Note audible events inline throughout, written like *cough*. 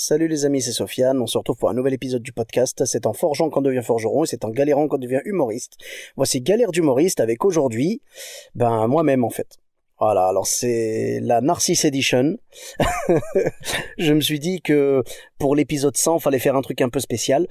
Salut les amis, c'est Sofiane. On se retrouve pour un nouvel épisode du podcast. C'est en forgeant qu'on devient forgeron et c'est en galérant qu'on devient humoriste. Voici Galère d'humoriste avec aujourd'hui, ben moi-même en fait. Voilà, alors c'est la Narcisse Edition. *laughs* je me suis dit que pour l'épisode 100, fallait faire un truc un peu spécial.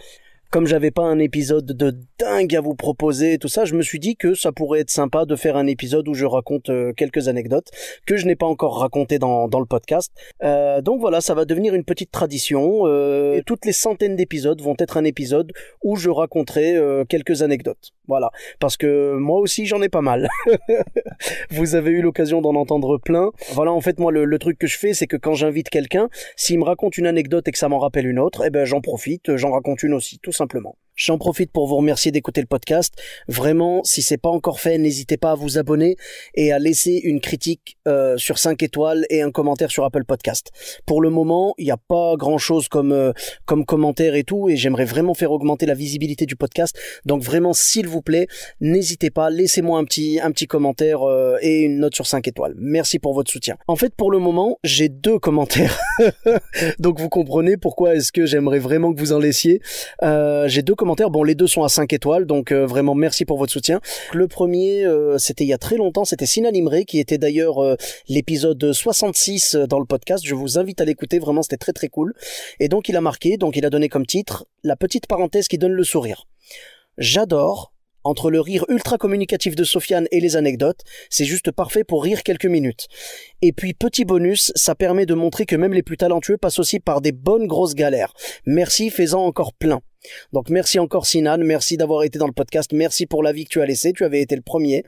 Comme j'avais pas un épisode de dingue à vous proposer et tout ça, je me suis dit que ça pourrait être sympa de faire un épisode où je raconte euh, quelques anecdotes que je n'ai pas encore racontées dans, dans le podcast. Euh, donc voilà, ça va devenir une petite tradition. Euh, et toutes les centaines d'épisodes vont être un épisode où je raconterai euh, quelques anecdotes. Voilà, parce que moi aussi j'en ai pas mal. *laughs* vous avez eu l'occasion d'en entendre plein. Voilà, en fait moi le, le truc que je fais, c'est que quand j'invite quelqu'un, s'il me raconte une anecdote et que ça m'en rappelle une autre, eh ben j'en profite, j'en raconte une aussi, tout simplement. J'en profite pour vous remercier d'écouter le podcast. Vraiment, si c'est pas encore fait, n'hésitez pas à vous abonner et à laisser une critique euh, sur 5 étoiles et un commentaire sur Apple Podcast. Pour le moment, il n'y a pas grand chose comme euh, comme commentaire et tout, et j'aimerais vraiment faire augmenter la visibilité du podcast. Donc vraiment, s'il vous plaît, n'hésitez pas, laissez-moi un petit un petit commentaire euh, et une note sur 5 étoiles. Merci pour votre soutien. En fait, pour le moment, j'ai deux commentaires. *laughs* Donc vous comprenez pourquoi est-ce que j'aimerais vraiment que vous en laissiez. Euh, j'ai deux commentaires. Bon, les deux sont à 5 étoiles, donc euh, vraiment merci pour votre soutien. Le premier, euh, c'était il y a très longtemps, c'était Sinan Imre, qui était d'ailleurs euh, l'épisode 66 dans le podcast. Je vous invite à l'écouter, vraiment c'était très très cool. Et donc il a marqué, donc il a donné comme titre, la petite parenthèse qui donne le sourire. J'adore, entre le rire ultra communicatif de Sofiane et les anecdotes, c'est juste parfait pour rire quelques minutes. Et puis petit bonus, ça permet de montrer que même les plus talentueux passent aussi par des bonnes grosses galères. Merci, fais-en encore plein. Donc merci encore Sinan, merci d'avoir été dans le podcast, merci pour l'avis que tu as laissé, tu avais été le premier.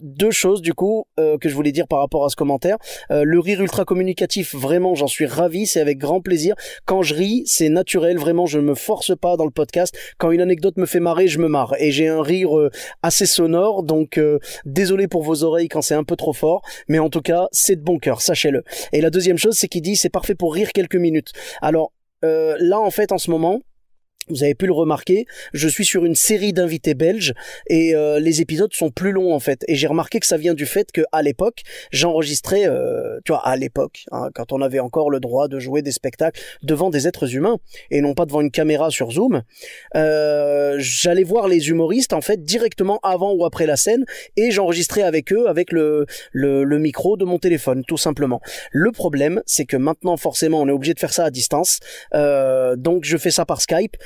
Deux choses du coup euh, que je voulais dire par rapport à ce commentaire. Euh, le rire ultra communicatif, vraiment j'en suis ravi, c'est avec grand plaisir. Quand je ris, c'est naturel, vraiment je ne me force pas dans le podcast. Quand une anecdote me fait marrer, je me marre et j'ai un rire euh, assez sonore, donc désolé pour vos oreilles quand c'est un peu trop fort, mais en tout cas c'est de bon cœur, sachez-le. Et la deuxième chose, c'est qu'il dit c'est parfait pour rire quelques minutes. Alors euh, là en fait en ce moment vous avez pu le remarquer, je suis sur une série d'invités belges et euh, les épisodes sont plus longs en fait. Et j'ai remarqué que ça vient du fait que à l'époque, j'enregistrais, euh, tu vois, à l'époque, hein, quand on avait encore le droit de jouer des spectacles devant des êtres humains et non pas devant une caméra sur Zoom, euh, j'allais voir les humoristes en fait directement avant ou après la scène et j'enregistrais avec eux avec le, le le micro de mon téléphone tout simplement. Le problème, c'est que maintenant forcément on est obligé de faire ça à distance, euh, donc je fais ça par Skype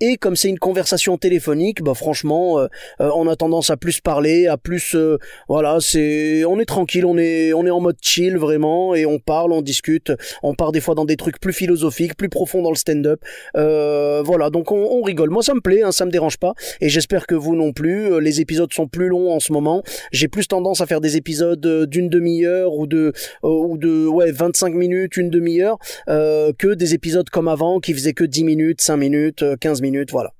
et comme c'est une conversation téléphonique, bah franchement, euh, euh, on a tendance à plus parler, à plus, euh, voilà, c'est, on est tranquille, on est, on est en mode chill vraiment, et on parle, on discute, on part des fois dans des trucs plus philosophiques, plus profonds dans le stand-up, euh, voilà, donc on, on rigole. Moi, ça me plaît, hein, ça me dérange pas, et j'espère que vous non plus. Euh, Les épisodes sont plus longs en ce moment. J'ai plus tendance à faire des épisodes d'une demi-heure ou de, ou de, ouais, 25 minutes, une demi-heure, que des épisodes comme avant qui faisaient que 10 minutes, 5 minutes, euh, 15 minutes, voilà.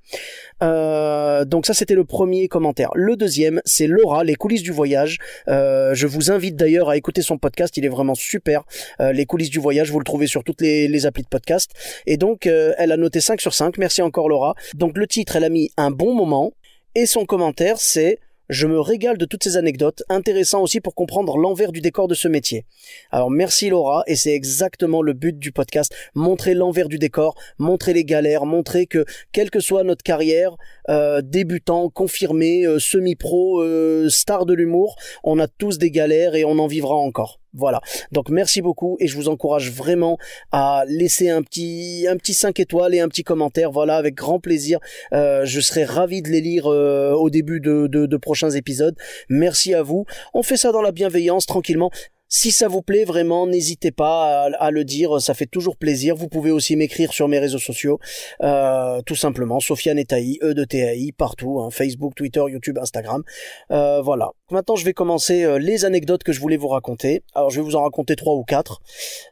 Euh, donc ça c'était le premier commentaire. Le deuxième c'est Laura, les coulisses du voyage. Euh, je vous invite d'ailleurs à écouter son podcast, il est vraiment super. Euh, les coulisses du voyage, vous le trouvez sur toutes les, les applis de podcast. Et donc elle a noté 5 sur 5, merci encore Laura. Donc le titre elle a mis un bon moment et son commentaire c'est je me régale de toutes ces anecdotes, intéressant aussi pour comprendre l'envers du décor de ce métier. Alors merci Laura, et c'est exactement le but du podcast, montrer l'envers du décor, montrer les galères, montrer que quelle que soit notre carrière, euh, débutant, confirmé, euh, semi-pro, euh, star de l'humour, on a tous des galères et on en vivra encore. Voilà. Donc merci beaucoup et je vous encourage vraiment à laisser un petit un petit 5 étoiles et un petit commentaire. Voilà, avec grand plaisir. Euh, je serai ravi de les lire euh, au début de, prochains épisodes. Merci à vous. On fait ça dans la bienveillance, tranquillement. Si ça vous plaît vraiment, n'hésitez pas à, le dire, ça fait toujours plaisir. Vous pouvez aussi m'écrire sur mes réseaux sociaux, euh, tout simplement, Sofiane Etaï, E de TAI, partout, hein, Facebook, Twitter, YouTube, Instagram. Euh, voilà. Maintenant, je vais commencer euh, les anecdotes que je voulais vous raconter. Alors, je vais vous en raconter trois ou quatre.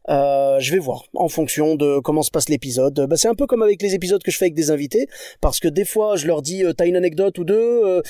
je vais voir, en fonction de comment se passe l'épisode. Bah, c'est un peu comme avec les épisodes que je fais avec des invités, parce que des fois, je leur dis, t'as une anecdote ou deux,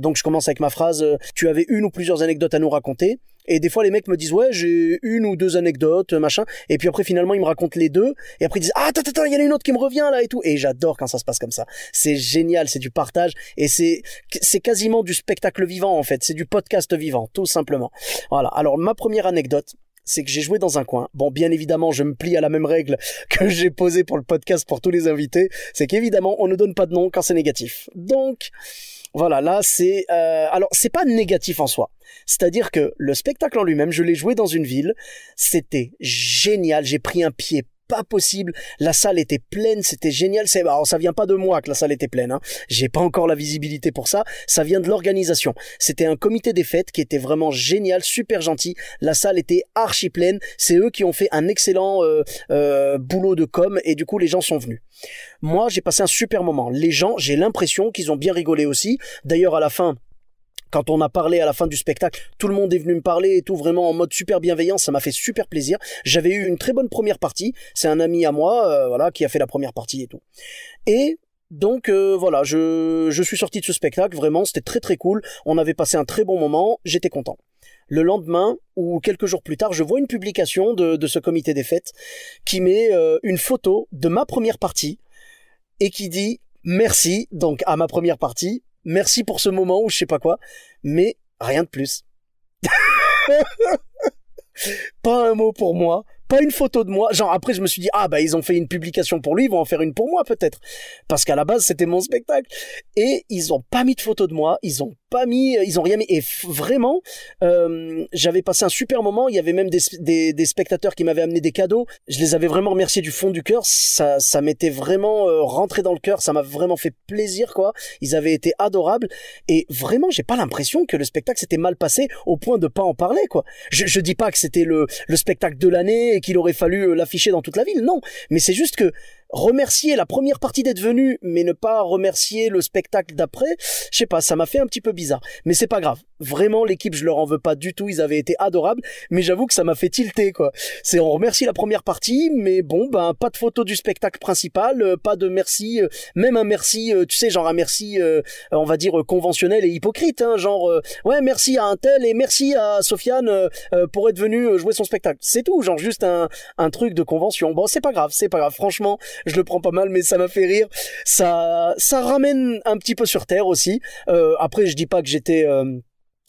donc je commence avec ma phrase, tu avais une ou plusieurs anecdotes à nous raconter. Et des fois, les mecs me disent, ouais, j'ai une ou deux anecdotes, machin. Et puis après, finalement, ils me racontent les deux. Et après, ils disent, ah, attends, attends, il y en a une autre qui me revient, là, et tout. Et j'adore quand ça se passe comme ça. C'est génial, c'est du partage. Et c'est, c'est quasiment du spectacle vivant, en fait. C'est du podcast vivant, tout simplement. Voilà. Alors, ma première anecdote, c'est que j'ai joué dans un coin. Bon, bien évidemment, je me plie à la même règle *laughs* que j'ai posée pour le podcast pour tous les invités. C'est qu'évidemment, on ne donne pas de nom quand c'est négatif. Donc, voilà, là, c'est... Euh, alors, c'est pas négatif en soi. C'est-à-dire que le spectacle en lui-même, je l'ai joué dans une ville, c'était génial, j'ai pris un pied pas possible. La salle était pleine, c'était génial. C'est, alors ça vient pas de moi que la salle était pleine. Hein. J'ai pas encore la visibilité pour ça. Ça vient de l'organisation. C'était un comité des fêtes qui était vraiment génial, super gentil. La salle était archi pleine. C'est eux qui ont fait un excellent euh, euh, boulot de com et du coup les gens sont venus. Moi, j'ai passé un super moment. Les gens, j'ai l'impression qu'ils ont bien rigolé aussi. D'ailleurs, à la fin, quand on a parlé à la fin du spectacle, tout le monde est venu me parler et tout vraiment en mode super bienveillant, ça m'a fait super plaisir. J'avais eu une très bonne première partie, c'est un ami à moi, euh, voilà, qui a fait la première partie et tout. Et donc euh, voilà, je, je suis sorti de ce spectacle, vraiment, c'était très très cool, on avait passé un très bon moment, j'étais content. Le lendemain, ou quelques jours plus tard, je vois une publication de, de ce comité des fêtes qui met euh, une photo de ma première partie et qui dit merci donc à ma première partie merci pour ce moment ou je sais pas quoi, mais rien de plus. *laughs* pas un mot pour moi, pas une photo de moi. Genre après je me suis dit ah bah ils ont fait une publication pour lui, ils vont en faire une pour moi peut-être parce qu'à la base c'était mon spectacle et ils ont pas mis de photo de moi, ils ont pas mis, ils ont rien mis et vraiment euh, j'avais passé un super moment. Il y avait même des, spectateurs qui m'avaient amené des cadeaux. Je les avais vraiment remerciés du fond du cœur. Ça m'était vraiment euh, rentré dans le cœur. Ça m'a vraiment fait plaisir quoi. Ils avaient été adorables et vraiment j'ai pas l'impression que le spectacle s'était mal passé au point de pas en parler quoi. Je, je dis pas que c'était le le spectacle de l'année et qu'il aurait fallu euh, l'afficher dans toute la ville. Non, mais c'est juste que remercier la première partie d'être venu, mais ne pas remercier le spectacle d'après, je sais pas, ça m'a fait un petit peu bizarre. Mais c'est pas grave. Vraiment, l'équipe, je leur en veux pas du tout. Ils avaient été adorables, mais j'avoue que ça m'a fait tilter, quoi. C'est on remercie la première partie, mais bon, ben pas de photo du spectacle principal, euh, pas de merci, euh, même un merci, euh, tu sais, genre un merci, on va dire conventionnel et hypocrite, hein, genre ouais, merci à un tel et merci à Sofiane pour être venu jouer son spectacle. C'est tout, genre juste un un truc de convention. Bon, c'est pas grave, c'est pas grave. Franchement, je le prends pas mal, mais ça m'a fait rire. Ça, ça ramène un petit peu sur terre aussi. Euh, après, je dis pas que j'étais euh,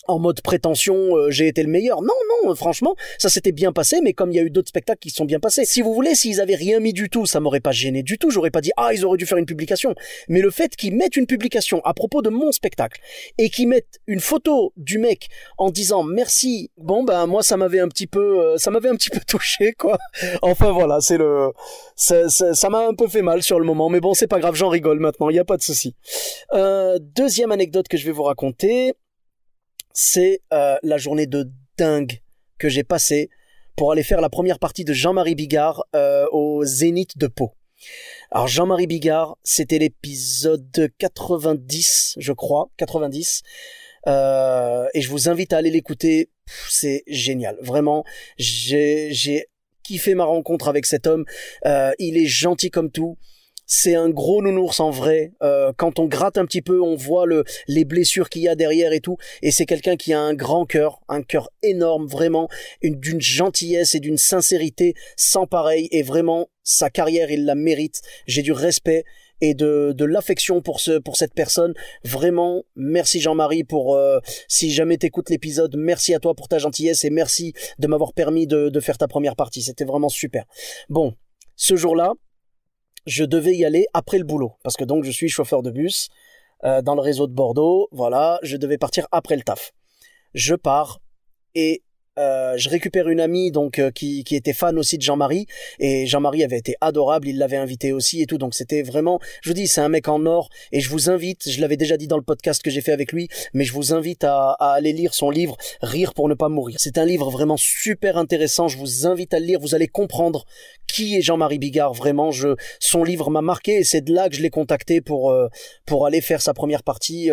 en mode prétention, euh, j'ai été le meilleur. Non, non, franchement, ça s'était bien passé, mais comme il y a eu d'autres spectacles qui sont bien passés. Si vous voulez, s'ils avaient rien mis du tout, ça m'aurait pas gêné du tout. J'aurais pas dit ah ils auraient dû faire une publication. Mais le fait qu'ils mettent une publication à propos de mon spectacle et qu'ils mettent une photo du mec en disant merci, bon ben moi ça m'avait un petit peu, euh, ça m'avait un petit peu *laughs* touché quoi. Enfin voilà, c'est le, ça m'a un peu fait mal sur le moment, mais bon c'est pas grave, j'en rigole maintenant, il y a pas de souci. Euh, deuxième anecdote que je vais vous raconter c'est euh, la journée de dingue que j'ai passée pour aller faire la première partie de Jean-Marie Bigard euh, au Zénith de Pau. Alors Jean-Marie Bigard, c'était l'épisode 90, je crois, 90. Euh, et je vous invite à aller l'écouter. C'est génial, vraiment. J'ai kiffé ma rencontre avec cet homme. il est gentil comme tout c'est un gros nounours en vrai. Euh, quand on gratte un petit peu, on voit le, les blessures qu'il y a derrière et tout. Et c'est quelqu'un qui a un grand cœur, un cœur énorme, vraiment, d'une gentillesse et d'une sincérité sans pareil. Et vraiment, sa carrière, il la mérite. J'ai du respect et de, de l'affection pour ce pour cette personne. Vraiment, merci Jean-Marie pour euh, si jamais t'écoutes l'épisode, merci à toi pour ta gentillesse et merci de m'avoir permis de, de faire ta première partie. C'était vraiment super. Bon, ce jour-là, je devais y aller après le boulot parce que donc je suis chauffeur de bus euh, dans le réseau de Bordeaux. Voilà, je devais partir après le taf. Je pars et euh, je récupère une amie donc euh, qui, qui était fan aussi de Jean-Marie. Et Jean-Marie avait été adorable, il l'avait invité aussi et tout. Donc c'était vraiment je vous dis c'est un mec en or. Et je vous invite, je l'avais déjà dit dans le podcast que j'ai fait avec lui, mais je vous invite à, aller lire son livre Rire pour ne pas mourir. C'est un livre vraiment super intéressant, je vous invite à le lire, vous allez comprendre qui est Jean-Marie Bigard. Vraiment, son livre m'a marqué et c'est de là que je l'ai contacté pour euh, pour aller faire sa première partie.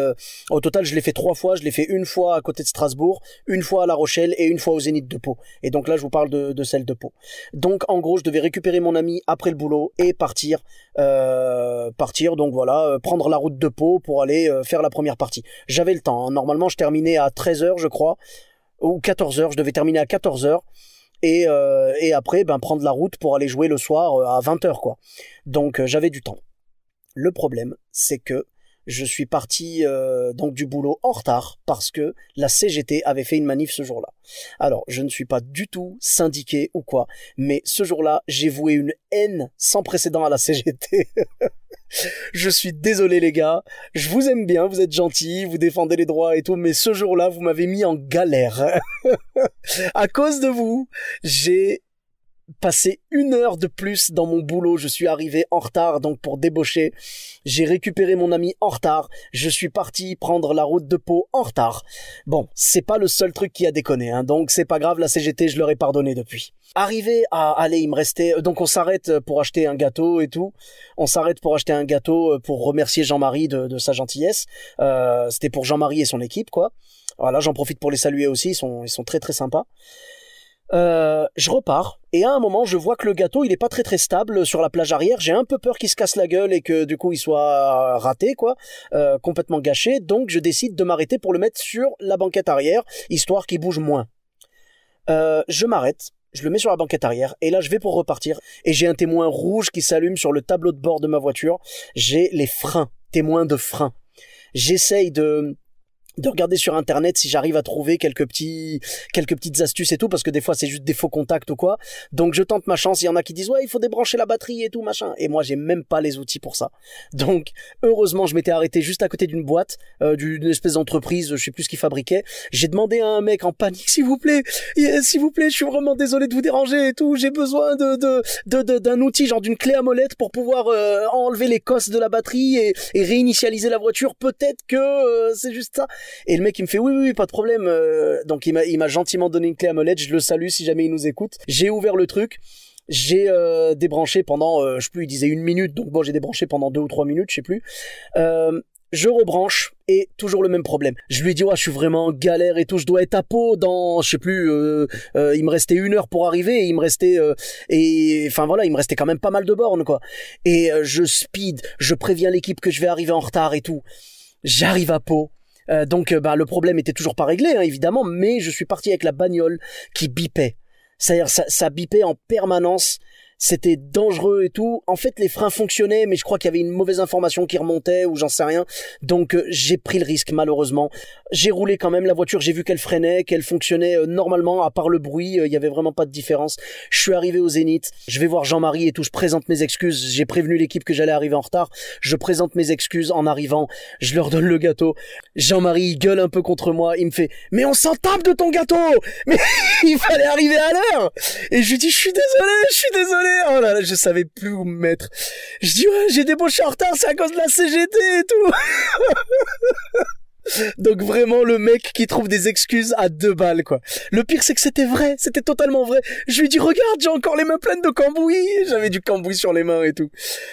au total, je l'ai fait trois fois, je l'ai fait une fois à côté de Strasbourg, une fois à La Rochelle et une fois au Zénith de Pau. Et donc là, je vous parle de, celle de Pau. Donc en gros, je devais récupérer mon ami après le boulot et partir, euh, partir. Donc voilà, euh, prendre la route de Pau pour aller euh, faire la première partie. J'avais le temps. Hein. Normalement, je terminais à 13h, je crois, ou 14h. Je devais terminer à 14h. Et, et après, ben, prendre la route pour aller jouer le soir à 20h, quoi. Donc j'avais du temps. Le problème, c'est que je suis parti euh, donc du boulot en retard parce que la CGT avait fait une manif ce jour-là. Alors, je ne suis pas du tout syndiqué ou quoi, mais ce jour-là, j'ai voué une haine sans précédent à la CGT. *laughs* je suis désolé les gars, je vous aime bien, vous êtes gentils, vous défendez les droits et tout, mais ce jour-là, vous m'avez mis en galère. *laughs* à cause de vous, j'ai passé une heure de plus dans mon boulot. Je suis arrivé en retard, donc pour débaucher. J'ai récupéré mon ami en retard. Je suis parti prendre la route de Pau en retard. Bon, c'est pas le seul truc qui a déconné, hein, donc c'est pas grave, la CGT, je leur ai pardonné depuis. Arrivé à aller, il me restait, donc on s'arrête pour acheter un gâteau et tout. On s'arrête pour acheter un gâteau pour remercier Jean-Marie de, sa gentillesse. Euh, c'était pour Jean-Marie et son équipe, quoi. Voilà, j'en profite pour les saluer aussi, ils sont, ils sont très très sympas. Euh, je repars et à un moment je vois que le gâteau il est pas très très stable sur la plage arrière. J'ai un peu peur qu'il se casse la gueule et que du coup il soit raté quoi, euh, complètement gâché. Donc je décide de m'arrêter pour le mettre sur la banquette arrière histoire qu'il bouge moins. Euh, je m'arrête, je le mets sur la banquette arrière et là je vais pour repartir et j'ai un témoin rouge qui s'allume sur le tableau de bord de ma voiture. J'ai les freins, témoins de freins. J'essaye de de regarder sur internet si j'arrive à trouver quelques petits quelques petites astuces et tout parce que des fois c'est juste des faux contacts ou quoi. Donc je tente ma chance. Il y en a qui disent ouais il faut débrancher la batterie et tout machin. Et moi j'ai même pas les outils pour ça. Donc heureusement je m'étais arrêté juste à côté d'une boîte euh, d'une espèce d'entreprise je sais plus ce qu'ils fabriquaient. J'ai demandé à un mec en panique s'il vous plaît s'il vous plaît je suis vraiment désolé de vous déranger et tout. J'ai besoin de de d'un outil genre d'une clé à molette pour pouvoir euh, enlever les cosses de la batterie et, et réinitialiser la voiture. Peut-être que euh, c'est juste ça et le mec il me fait oui oui, pas de problème. Euh, donc il m'a gentiment donné une clé à molette. Je le salue si jamais il nous écoute. J'ai ouvert le truc. J'ai euh, débranché pendant, euh, je sais plus, il disait une minute, donc bon, j'ai débranché pendant deux ou trois minutes, je sais plus. je rebranche et toujours le même problème. Je lui dis ouais, je suis vraiment en galère et tout, je dois être à peau dans, je sais plus, il me restait une heure pour arriver, et il me restait et enfin voilà, il me restait quand même pas mal de bornes quoi. Et je speed, je préviens l'équipe que je vais arriver en retard et tout. J'arrive à peau euh, donc euh, bah, le problème était toujours pas réglé, hein, évidemment, mais je suis parti avec la bagnole qui bipait. C'est-à-dire ça, ça bipait en permanence c'était dangereux et tout. En fait, les freins fonctionnaient, mais je crois qu'il y avait une mauvaise information qui remontait ou j'en sais rien. Donc euh, j'ai pris le risque malheureusement. J'ai roulé quand même la voiture, j'ai vu qu'elle freinait, qu'elle fonctionnait euh, normalement à part le bruit, euh, il y avait vraiment pas de différence. Je suis arrivé au Zénith, je vais voir Jean-Marie et tout, je présente mes excuses. J'ai prévenu l'équipe que j'allais arriver en retard. Je présente mes excuses en arrivant, je leur donne le gâteau. Jean-Marie gueule un peu contre moi, il me fait "Mais on s'en tape de ton gâteau Mais *laughs* il fallait arriver à l'heure." Et je lui dis "Je suis désolé, je suis désolé." Oh là là, je savais plus où me mettre. Je dis ouais, j'ai débauché en retard, c'est à cause de la CGT et tout. *laughs* Donc vraiment le mec qui trouve des excuses à deux balles quoi. Le pire c'est que c'était vrai, c'était totalement vrai. Je lui dis regarde j'ai encore les mains pleines de cambouis, j'avais du cambouis sur les mains et tout.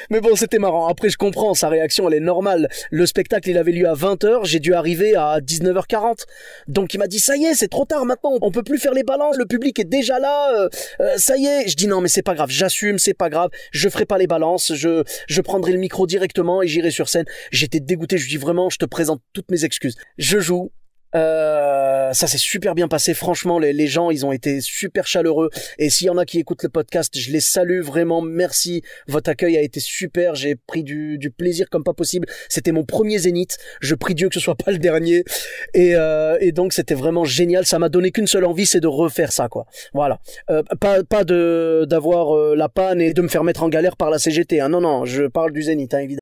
Mais bon c'était marrant. Après je comprends sa réaction elle est normale. Le spectacle il avait lieu à 20h, j'ai dû arriver à 19h40. Donc il m'a dit ça y est c'est trop tard maintenant, on peut plus faire les balances, le public est déjà là, euh, euh, ça y est. Je dis non mais c'est pas grave, j'assume c'est pas grave, je ferai pas les balances, je je prendrai le micro directement et j'irai sur scène. J'étais dégoûté, je lui dis vraiment je te présente toutes mes excuses je joue. Euh, ça s'est super bien passé. Franchement, les, gens, ils ont été super chaleureux. Et s'il y en a qui écoutent le podcast, je les salue vraiment. Merci. Votre accueil a été super. J'ai pris du, plaisir comme pas possible. C'était mon premier zénith. Je prie Dieu que ce soit pas le dernier. Et, euh, donc, c'était vraiment génial. Ça m'a donné qu'une seule envie, c'est de refaire ça, quoi. Voilà. Euh, pas, de d'avoir la panne et de me faire mettre en galère par la CGT. Hein. Non, non. Je parle du zénith, hein, évidemment.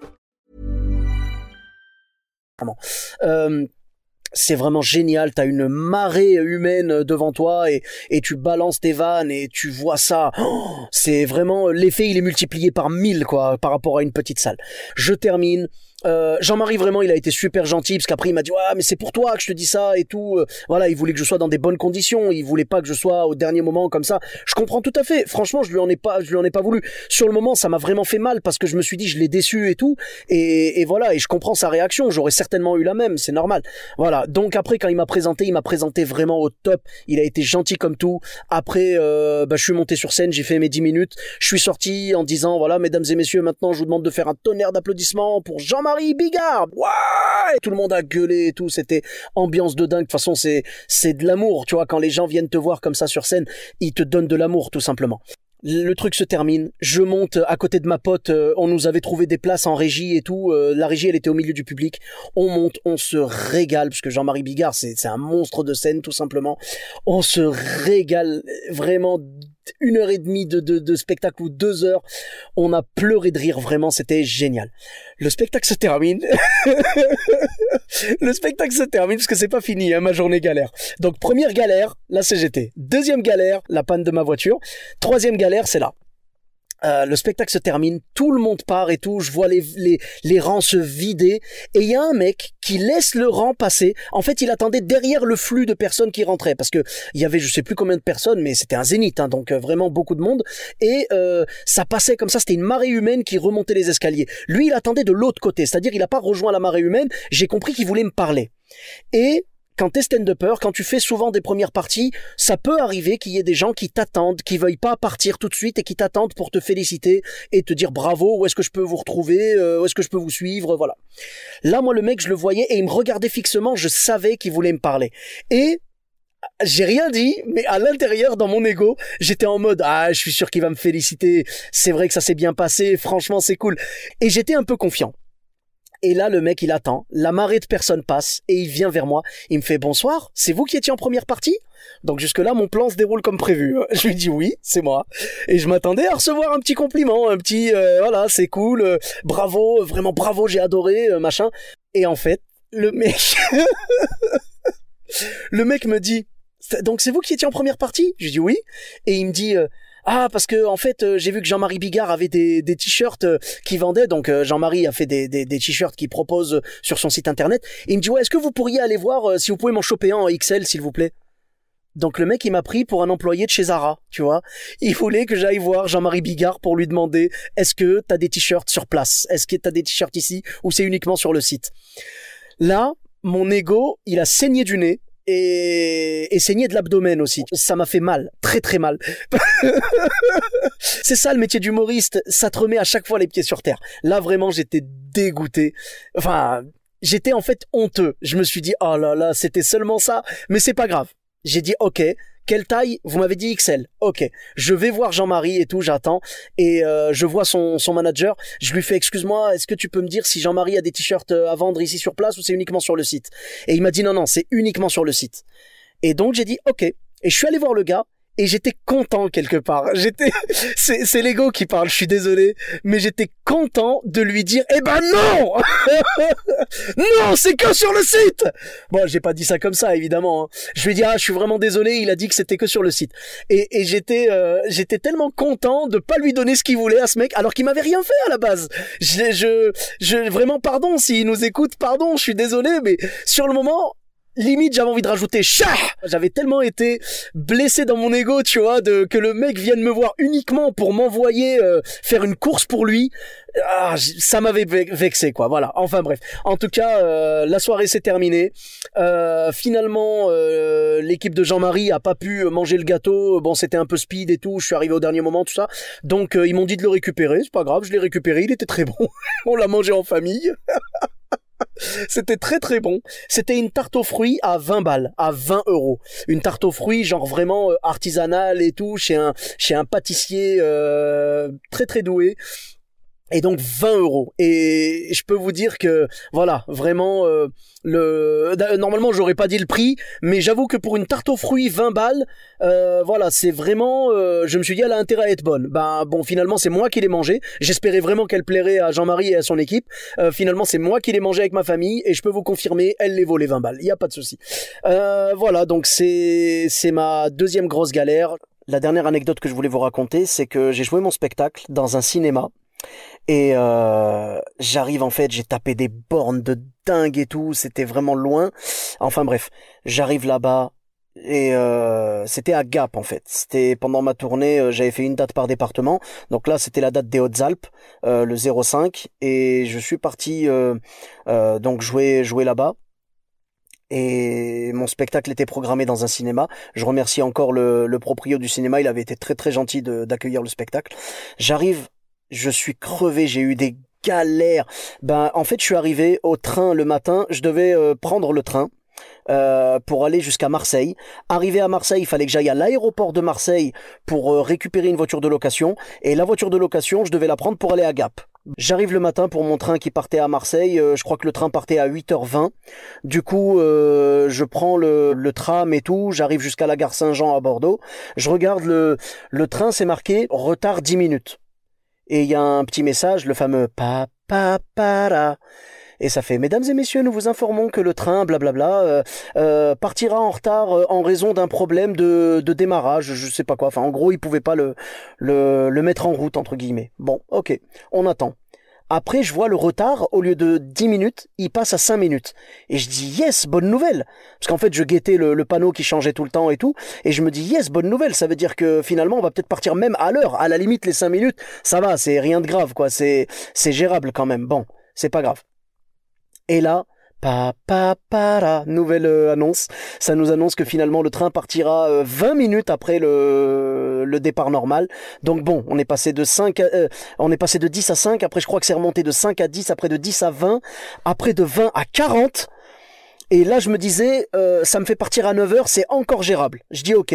Euh, c'est vraiment génial, t'as une marée humaine devant toi et, tu balances tes vannes et tu vois ça. Oh, c'est vraiment l'effet, il est multiplié par mille quoi par rapport à une petite salle. Je termine. Euh, Jean-Marie vraiment il a été super gentil parce qu'après il m'a dit ouais mais c'est pour toi que je te dis ça et tout. Euh, voilà il voulait que je sois dans des bonnes conditions. Il voulait pas que je sois au dernier moment comme ça. Je comprends tout à fait. Franchement je lui en ai pas je lui en ai pas voulu. Sur le moment ça m'a vraiment fait mal parce que je me suis dit je l'ai déçu et tout. Et, et voilà et je comprends sa réaction. J'aurais certainement eu la même c'est normal. Voilà. Donc après quand il m'a présenté il m'a présenté vraiment au top. Il a été gentil comme tout. Après euh, bah, je suis monté sur scène j'ai fait mes 10 minutes. Je suis sorti en disant voilà mesdames et messieurs maintenant je vous demande de faire un tonnerre d'applaudissements pour Jean-Marie Bigard. Ouais. Tout le monde a gueulé et tout c'était ambiance de dingue. De toute façon c'est c'est de l'amour tu vois quand les gens viennent te voir comme ça sur scène ils te donnent de l'amour tout simplement. Le truc se termine, je monte à côté de ma pote, euh, on nous avait trouvé des places en régie et tout, euh, la régie elle était au milieu du public, on monte, on se régale, parce que Jean-Marie Bigard c'est c'est un monstre de scène tout simplement, on se régale vraiment une heure et demie de, spectacle ou deux heures, on a pleuré de rire, vraiment c'était génial. Le spectacle se termine, *laughs* le spectacle se termine parce que c'est pas fini, hein, ma journée galère. Donc première galère, la CGT. Deuxième galère, la panne de ma voiture. Troisième galère, c'est là. Euh, le spectacle se termine, tout le monde part et tout, je vois les, les, les rangs se vider, et il y a un mec qui laisse le rang passer. En fait, il attendait derrière le flux de personnes qui rentraient, parce que il y avait je sais plus combien de personnes, mais c'était un zénith, hein, donc euh, vraiment beaucoup de monde, et euh, ça passait comme ça, c'était une marée humaine qui remontait les escaliers. Lui, il attendait de l'autre côté, c'est-à-dire il n'a pas rejoint la marée humaine, j'ai compris qu'il voulait me parler. Et quand t'es stand-upper, quand tu fais souvent des premières parties, ça peut arriver qu'il y ait des gens qui t'attendent, qui veuillent pas partir tout de suite et qui t'attendent pour te féliciter et te dire bravo, où est-ce que je peux vous retrouver, euh, où est-ce que je peux vous suivre, voilà. Là, moi, le mec, je le voyais et il me regardait fixement, je savais qu'il voulait me parler. Et j'ai rien dit, mais à l'intérieur, dans mon ego, j'étais en mode ah, je suis sûr qu'il va me féliciter. C'est vrai que ça s'est bien passé. Franchement, c'est cool. Et j'étais un peu confiant. Et là, le mec, il attend. La marée de personnes passe et il vient vers moi. Il me fait bonsoir. C'est vous qui étiez en première partie? Donc jusque là, mon plan se déroule comme prévu. *laughs* Je lui dis oui, c'est moi. Et je m'attendais à recevoir un petit compliment, un petit euh, voilà, c'est cool, euh, bravo, vraiment bravo, j'ai adoré, euh, machin. Et en fait, le mec, *laughs* le mec me dit donc c'est vous qui étiez en première partie? Je dis oui. Et il me dit euh, ah parce que en fait euh, j'ai vu que Jean-Marie Bigard avait des, t-shirts euh, qui vendait donc euh, Jean-Marie a fait des, t-shirts qu'il propose euh, sur son site internet. Et il me dit ouais est-ce que vous pourriez aller voir si vous pouvez m'en choper un en XL s'il vous plaît? Donc le mec il m'a pris pour un employé de chez Zara tu vois. Il voulait que j'aille voir Jean-Marie Bigard pour lui demander est-ce que t'as des t-shirts sur place? Est-ce que t'as des t-shirts ici? Ou c'est uniquement sur le site? Là mon ego il a saigné du nez et, et saigné de l'abdomen aussi. Ça m'a fait mal, très très mal. *laughs* c'est ça le métier d'humoriste, ça te remet à chaque fois les pieds sur terre. Là vraiment j'étais dégoûté. Enfin, j'étais en fait honteux. Je me suis dit oh là là, c'était seulement ça, mais c'est pas grave. J'ai dit ok, quelle taille? Vous m'avez dit XL. Ok, je vais voir Jean-Marie et tout, j'attends et euh, je vois son, son manager. Je lui fais excuse-moi, est-ce que tu peux me dire si Jean-Marie a des t-shirts euh, à vendre ici sur place ou c'est uniquement sur le site? Et il m'a dit non non, c'est uniquement sur le site. Et donc j'ai dit ok. Et je suis allé voir le gars et j'étais content quelque part. J'étais, *laughs* c'est, c'est l'ego qui parle. Je suis désolé, mais j'étais content de lui dire, eh ben non, *laughs* non, c'est que sur le site. Bon, j'ai pas dit ça comme ça, évidemment. hein. Je lui ai dit, ah, je suis vraiment désolé. Il a dit que c'était que sur le site. Et, et j'étais, euh, j'étais tellement content de pas lui donner ce qu'il voulait à ce mec, alors qu'il m'avait rien fait à la base. Je, je, je, vraiment, pardon s'il nous écoute, pardon. Je suis désolé, mais sur le moment, limite j'avais envie de rajouter chat j'avais tellement été blessé dans mon ego tu vois de que le mec vienne me voir uniquement pour m'envoyer euh, faire une course pour lui. Ah, ça m'avait vexé quoi. Voilà. Enfin bref. En tout cas euh, la soirée s'est terminée. Euh, finalement l'équipe de Jean-Marie a pas pu manger le gâteau. Bon c'était un peu speed et tout. Je suis arrivé au dernier moment tout ça. Donc ils m'ont dit de le récupérer. C'est pas grave. Je l'ai récupéré. Il était très bon. *laughs* On l'a mangé en famille *laughs* C'était très très bon. C'était une tarte aux fruits à 20 balles, à 20 euros. Une tarte aux fruits genre vraiment euh, artisanale et tout, chez un, chez un pâtissier euh, très très doué et donc 20 euros. Et je peux vous dire que voilà, vraiment euh, le normalement j'aurais pas dit le prix, mais j'avoue que pour une tarte aux fruits 20 balles, euh, voilà, c'est vraiment euh, je me suis dit elle a intérêt à être bonne. Ben bon, finalement c'est moi qui l'ai mangé. J'espérais vraiment qu'elle plairait à Jean-Marie et à son équipe. finalement c'est moi qui l'ai mangé avec ma famille et je peux vous confirmer, elle les vaut les 20 balles. Il y a pas de souci. voilà, donc c'est c'est ma deuxième grosse galère. La dernière anecdote que je voulais vous raconter, c'est que j'ai joué mon spectacle dans un cinéma et euh, j'arrive en fait, j'ai tapé des bornes de dingue et tout, c'était vraiment loin. Enfin bref, j'arrive là-bas et euh, c'était à Gap en fait. C'était pendant ma tournée, euh, j'avais fait une date par département. Donc là, c'était la date des Hautes-Alpes, euh, le 05, et je suis parti donc jouer jouer là-bas et mon spectacle était programmé dans un cinéma. Je remercie encore le, le proprio du cinéma, il avait été très très gentil d'accueillir le spectacle. J'arrive je suis crevé, j'ai eu des galères. Ben en fait, je suis arrivé au train le matin, je devais euh, prendre le train. Euh, pour aller jusqu'à Marseille. Arrivé à Marseille, il fallait que j'aille à l'aéroport de Marseille pour euh, récupérer une voiture de location. Et la voiture de location, je devais la prendre pour aller à Gap. J'arrive le matin pour mon train qui partait à Marseille. je crois que le train partait à 8h20. Du coup, je prends le, tram et tout. J'arrive jusqu'à la gare Saint-Jean à Bordeaux. Je regarde le, le train, c'est marqué retard 10 minutes et il y a un petit message, le fameux pa pa para. Et ça fait Mesdames et messieurs, nous vous informons que le train, blablabla, euh, euh, partira en retard euh, en raison d'un problème de, démarrage, je sais pas quoi. Enfin, en gros, il pouvait pas le, le, le mettre en route entre guillemets. Bon, ok, on attend. Après, je vois le retard, au lieu de 10 minutes, il passe à 5 minutes. Et je dis, yes, bonne nouvelle. Parce qu'en fait, je guettais le, panneau qui changeait tout le temps et tout. Et je me dis, yes, bonne nouvelle. Ça veut dire que finalement, on va peut-être partir même à l'heure. À la limite, les 5 minutes, ça va, c'est rien de grave, quoi. C'est, c'est gérable quand même. Bon, c'est pas grave. Et là, Pa, pa, para, nouvelle euh, annonce. Ça nous annonce que finalement le train partira 20 euh, minutes après le, le départ normal. Donc bon, on est passé de 5 euh, on est passé de 10 à 5, après je crois que c'est remonté de 5 à 10, après de 10 à 20, après de 20 à 40. Et là je me disais ça me fait partir à 9 heures, c'est encore gérable. Je dis OK.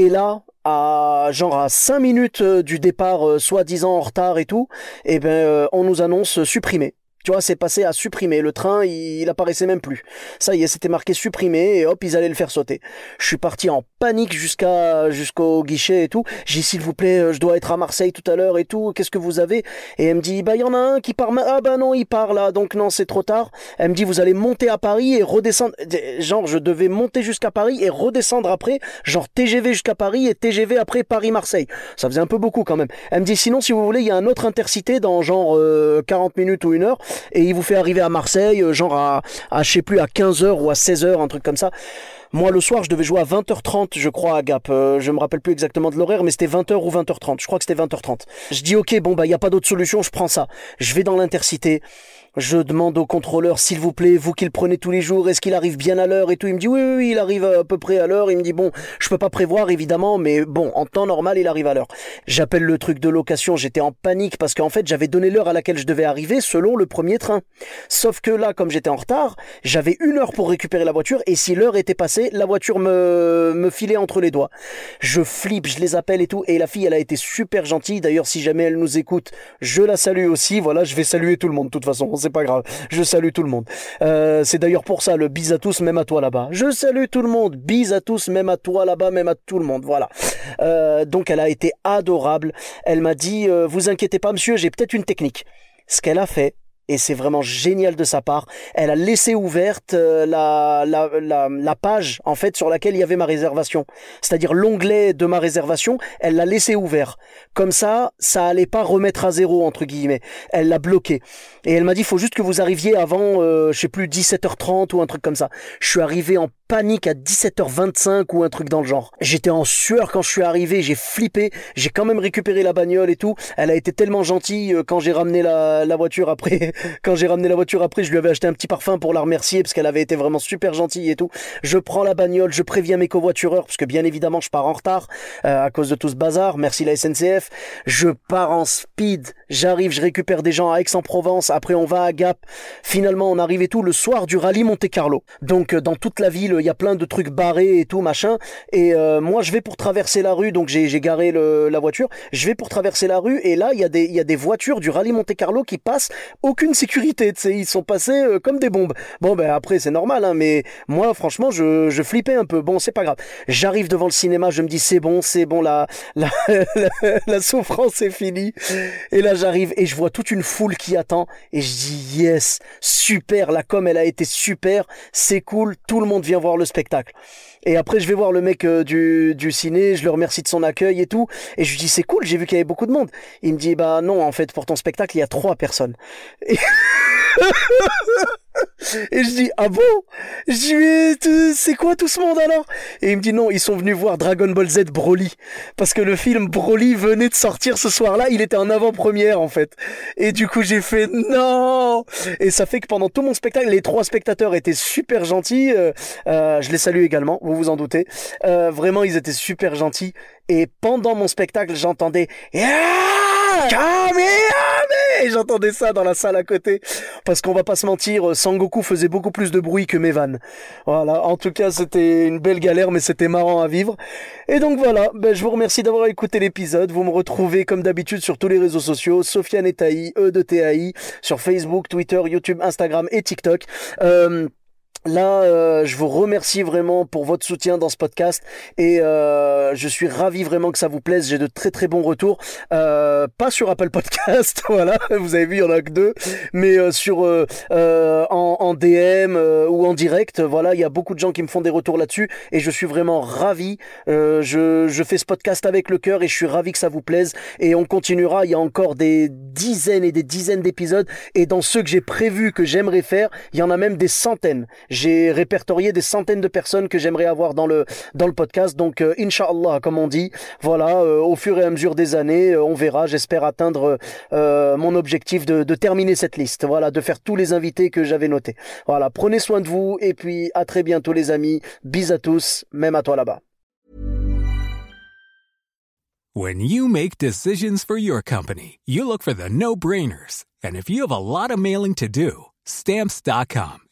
Et là, à genre à 5 minutes du départ, soi-disant en retard et tout, eh ben on nous annonce supprimé. Tu vois, c'est passé à supprimer. Le train, il, apparaissait même plus. Ça y est, c'était marqué supprimé et hop, ils allaient le faire sauter. Je suis parti en panique jusqu'à jusqu'au guichet et tout. J'ai dit s'il vous plaît, euh, je dois être à Marseille tout à l'heure et tout. Qu'est-ce que vous avez? Et elle me dit bah il y en a un qui part. Ah bah non, il part là. Donc non, c'est trop tard. Elle me dit vous allez monter à Paris et redescendre. Genre je devais monter jusqu'à Paris et redescendre après. Genre TGV jusqu'à Paris et TGV après Paris-Marseille. Ça faisait un peu beaucoup quand même. Elle me dit sinon si vous voulez, il y a un autre intercité dans genre 40 euh, minutes ou une heure et il vous fait arriver à Marseille, euh, genre à, à je sais plus, à 15h ou à 16h, un truc comme ça. Moi, le soir, je devais jouer à 20h30, je crois, à Gap. Euh, je me rappelle plus exactement de l'horaire, mais c'était 20h ou 20h30. Je crois que c'était 20h30. Je dis, ok, bon, bah, il n'y a pas d'autre solution, je prends ça. Je vais dans l'intercité. Je demande au contrôleur, s'il vous plaît, vous qui le prenez tous les jours, est-ce qu'il arrive bien à l'heure et tout. Il me dit oui, oui, oui, il arrive à peu près à l'heure. Il me dit bon, je peux pas prévoir évidemment, mais bon, en temps normal, il arrive à l'heure. J'appelle le truc de location, j'étais en panique parce qu'en fait, j'avais donné l'heure à laquelle je devais arriver selon le premier train. Sauf que là, comme j'étais en retard, j'avais une heure pour récupérer la voiture et si l'heure était passée, la voiture me, me filait entre les doigts. Je flippe, je les appelle et tout. Et la fille, elle a été super gentille. D'ailleurs, si jamais elle nous écoute, je la salue aussi. Voilà, je vais saluer tout le monde de toute façon c'est pas grave. Je salue tout le monde. Euh, c'est d'ailleurs pour ça le bis à tous, même à toi là-bas. Je salue tout le monde. Bis à tous, même à toi là-bas, même à tout le monde. Voilà. Euh, donc elle a été adorable. Elle m'a dit, euh, vous inquiétez pas, monsieur, j'ai peut-être une technique. Ce qu'elle a fait, et c'est vraiment génial de sa part. Elle a laissé ouverte euh, la, la, la, la, page en fait sur laquelle il y avait ma réservation, c'est-à-dire l'onglet de ma réservation, elle l'a laissé ouvert. Comme ça, ça allait pas remettre à zéro entre guillemets. Elle l'a bloqué et elle m'a dit faut juste que vous arriviez avant, euh, je sais plus 17h30 ou un truc comme ça. Je suis arrivé en panique à 17h25 ou un truc dans le genre. J'étais en sueur quand je suis arrivé, j'ai flippé, j'ai quand même récupéré la bagnole et tout. Elle a été tellement gentille euh, quand j'ai ramené la, la voiture après. Quand j'ai ramené la voiture après, je lui avais acheté un petit parfum pour la remercier parce qu'elle avait été vraiment super gentille et tout. Je prends la bagnole, je préviens mes covoitureurs parce que bien évidemment je pars en retard euh, à cause de tout ce bazar. Merci la SNCF. Je pars en speed. J'arrive, je récupère des gens à Aix-en-Provence. Après on va à Gap. Finalement on arrive et tout le soir du rallye Monte Carlo. Donc euh, dans toute la ville il y a plein de trucs barrés et tout machin. Et euh, moi je vais pour traverser la rue donc j'ai garé la voiture. Je vais pour traverser la rue et là il y a des y a des voitures du rallye Monte Carlo qui passent. Aucune sécurité, tu ils sont passés euh, comme des bombes. Bon ben après c'est normal, hein, mais moi franchement je, je flippais un peu. Bon c'est pas grave. J'arrive devant le cinéma, je me dis c'est bon, c'est bon, la, la, *laughs* la, souffrance est finie. Et là j'arrive et je vois toute une foule qui attend et je dis yes, super, la com elle a été super, c'est cool, tout le monde vient voir le spectacle. Et après, je vais voir le mec euh, du, du ciné, je le remercie de son accueil et tout. Et je lui dis, c'est cool, j'ai vu qu'il y avait beaucoup de monde. Il me dit, bah non, en fait, pour ton spectacle, il y a trois personnes. *laughs* *laughs* Et je dis, ah bon? Je dis, c'est quoi tout ce monde alors? Et il me dit, non, ils sont venus voir Dragon Ball Z Broly. Parce que le film Broly venait de sortir ce soir-là, il était en avant-première en fait. Et du coup, j'ai fait, non Et ça fait que pendant tout mon spectacle, les trois spectateurs étaient super gentils. Euh, euh, je les salue également, vous vous en doutez. Euh, vraiment, ils étaient super gentils. Et pendant mon spectacle, j'entendais... Et j'entendais ça dans la salle à côté. Parce qu'on va pas se mentir, Sangoku faisait beaucoup plus de bruit que mes vannes. Voilà. En tout cas, c'était une belle galère, mais c'était marrant à vivre. Et donc voilà. Ben, je vous remercie d'avoir écouté l'épisode. Vous me retrouvez comme d'habitude sur tous les réseaux sociaux. Sofiane et Taï, E de TAI, sur Facebook, Twitter, YouTube, Instagram et TikTok. Euh, Là, euh, je vous remercie vraiment pour votre soutien dans ce podcast et euh, je suis ravi vraiment que ça vous plaise. J'ai de très très bons retours, euh, pas sur Apple Podcast, *laughs* voilà, vous avez vu, il y en a que deux, mais sur en, en, DM ou en direct, voilà, il y a beaucoup de gens qui me font des retours là-dessus et je suis vraiment ravi. je, je fais ce podcast avec le cœur et je suis ravi que ça vous plaise et on continuera. Il y a encore des dizaines et des dizaines d'épisodes et dans ceux que j'ai prévus que j'aimerais faire, il y en a même des centaines. J'ai répertorié des centaines de personnes que j'aimerais avoir dans le dans le podcast. Donc euh, inshallah, comme on dit, voilà, euh, au fur et à mesure des années, euh, on verra. J'espère atteindre euh, mon objectif de, de terminer cette liste. Voilà, de faire tous les invités que j'avais notés. Voilà, prenez soin de vous et puis à très bientôt les amis. Bis à tous, même à toi là-bas. When you make decisions for your company, you look for the no-brainers. And if you have a lot of mailing to do, Stamps.com